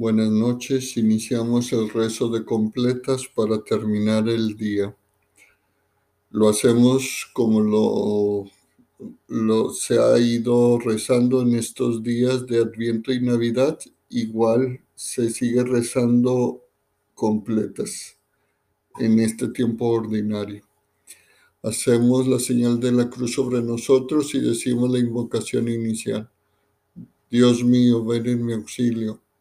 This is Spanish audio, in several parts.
Buenas noches, iniciamos el rezo de completas para terminar el día. Lo hacemos como lo, se ha ido rezando en estos días de Adviento y Navidad, igual se sigue rezando completas en este tiempo ordinario. Hacemos la señal de la cruz sobre nosotros y decimos la invocación inicial. Dios mío, ven en mi auxilio.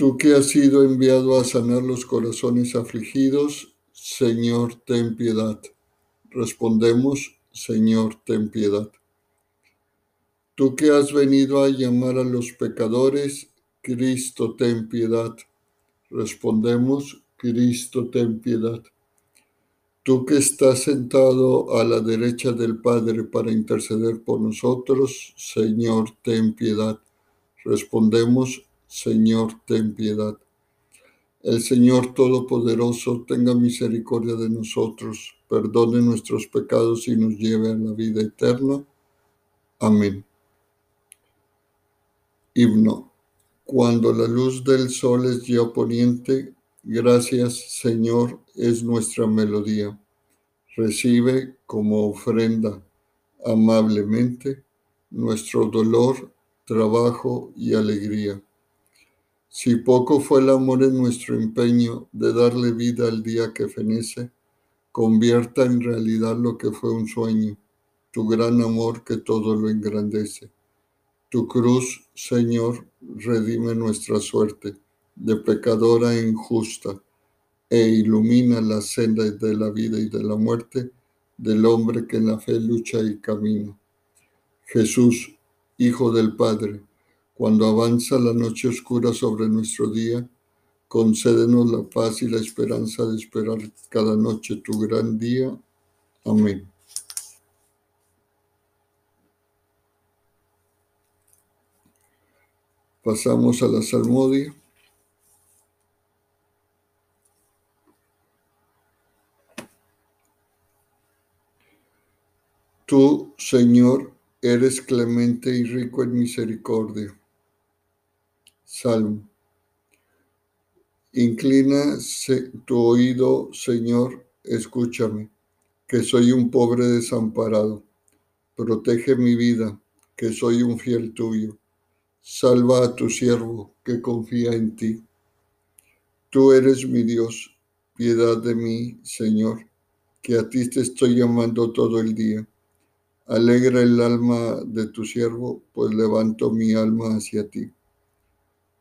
Tú que has sido enviado a sanar los corazones afligidos, Señor, ten piedad. Respondemos, Señor, ten piedad. Tú que has venido a llamar a los pecadores, Cristo, ten piedad. Respondemos, Cristo, ten piedad. Tú que estás sentado a la derecha del Padre para interceder por nosotros, Señor, ten piedad. Respondemos, Señor, ten piedad. El Señor Todopoderoso tenga misericordia de nosotros, perdone nuestros pecados y nos lleve a la vida eterna. Amén. Himno. Cuando la luz del sol es ya poniente, gracias Señor es nuestra melodía. Recibe como ofrenda amablemente nuestro dolor, trabajo y alegría. Si poco fue el amor en nuestro empeño de darle vida al día que fenece, convierta en realidad lo que fue un sueño, tu gran amor que todo lo engrandece. Tu cruz, Señor, redime nuestra suerte de pecadora e injusta e ilumina la senda de la vida y de la muerte del hombre que en la fe lucha y camina. Jesús, Hijo del Padre, cuando avanza la noche oscura sobre nuestro día, concédenos la paz y la esperanza de esperar cada noche tu gran día. Amén. Pasamos a la salmodia. Tú, Señor, eres clemente y rico en misericordia. Salmo. Inclina tu oído, Señor, escúchame, que soy un pobre desamparado. Protege mi vida, que soy un fiel tuyo. Salva a tu siervo que confía en ti. Tú eres mi Dios, piedad de mí, Señor, que a ti te estoy llamando todo el día. Alegra el alma de tu siervo, pues levanto mi alma hacia ti.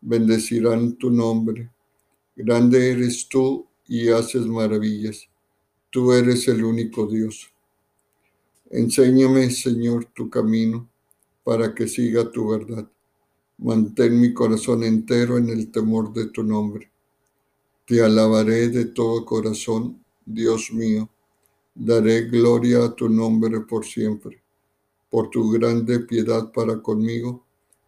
Bendecirán tu nombre. Grande eres tú y haces maravillas. Tú eres el único Dios. Enséñame, Señor, tu camino para que siga tu verdad Mantén mi corazón entero en el temor de tu nombre. Te alabaré de todo corazón, Dios mío. Daré gloria a tu nombre por siempre, por tu grande piedad para conmigo,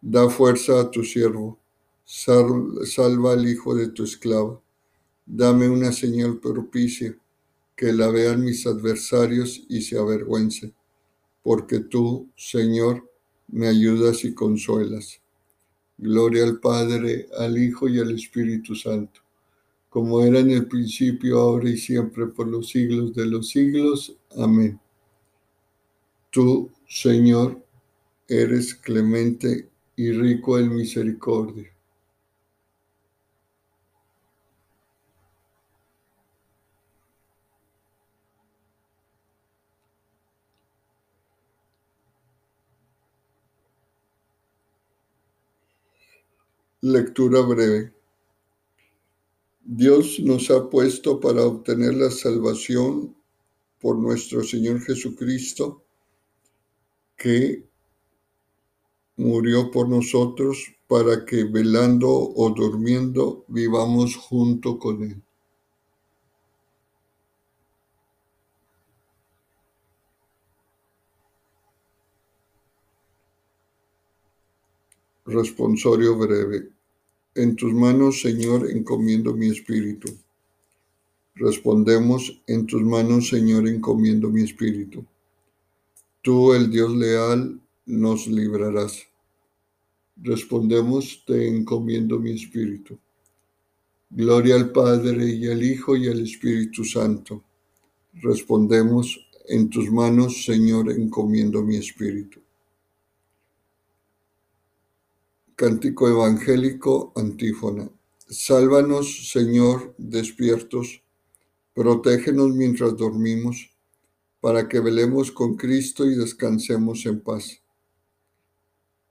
Da fuerza a tu siervo, salva al hijo de tu esclava. Dame una señal propicia, que la vean mis adversarios y se avergüencen, porque tú, Señor, me ayudas y consuelas. Gloria al Padre, al Hijo y al Espíritu Santo, como era en el principio, ahora y siempre, por los siglos de los siglos. Amén. Tú, Señor, eres clemente y rico en misericordia Lectura breve. Dios nos ha puesto para obtener la salvación por nuestro Señor Jesucristo, que murió por nosotros para que velando o durmiendo vivamos junto con Él. Responsorio breve. En tus manos, Señor, encomiendo mi espíritu. Respondemos, en tus manos, Señor, encomiendo mi espíritu. Tú, el Dios leal, nos librarás. Respondemos, te encomiendo mi espíritu. Gloria al Padre y al Hijo y al Espíritu Santo. Respondemos, en tus manos, Señor, encomiendo mi espíritu. Cántico evangélico, antífona. Sálvanos, Señor, despiertos, protégenos mientras dormimos, para que velemos con Cristo y descansemos en paz.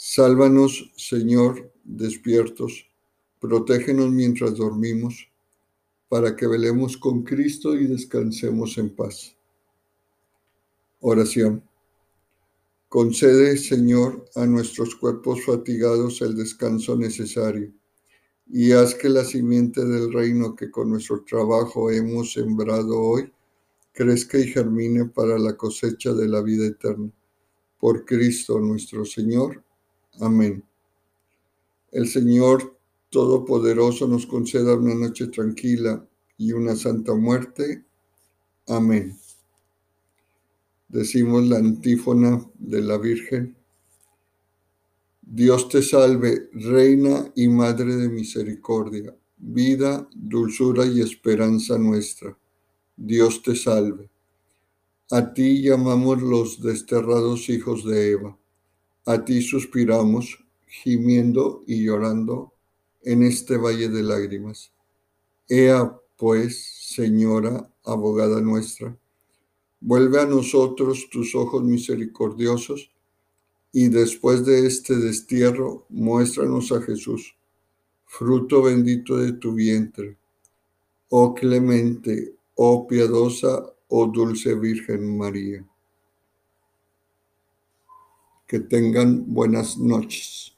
Sálvanos, Señor, despiertos, protégenos mientras dormimos, para que velemos con Cristo y descansemos en paz. Oración. Concede, Señor, a nuestros cuerpos fatigados el descanso necesario y haz que la simiente del reino que con nuestro trabajo hemos sembrado hoy crezca y germine para la cosecha de la vida eterna. Por Cristo nuestro Señor. Amén. El Señor Todopoderoso nos conceda una noche tranquila y una santa muerte. Amén decimos la antífona de la Virgen. Dios te salve, Reina y Madre de Misericordia, vida, dulzura y esperanza nuestra. Dios te salve. A ti llamamos los desterrados hijos de Eva. A ti suspiramos, gimiendo y llorando en este valle de lágrimas. Ea, pues, Señora, abogada nuestra, Vuelve a nosotros tus ojos misericordiosos y después de este destierro, muéstranos a Jesús, fruto bendito de tu vientre. Oh clemente, oh piadosa, oh dulce Virgen María. Que tengan buenas noches.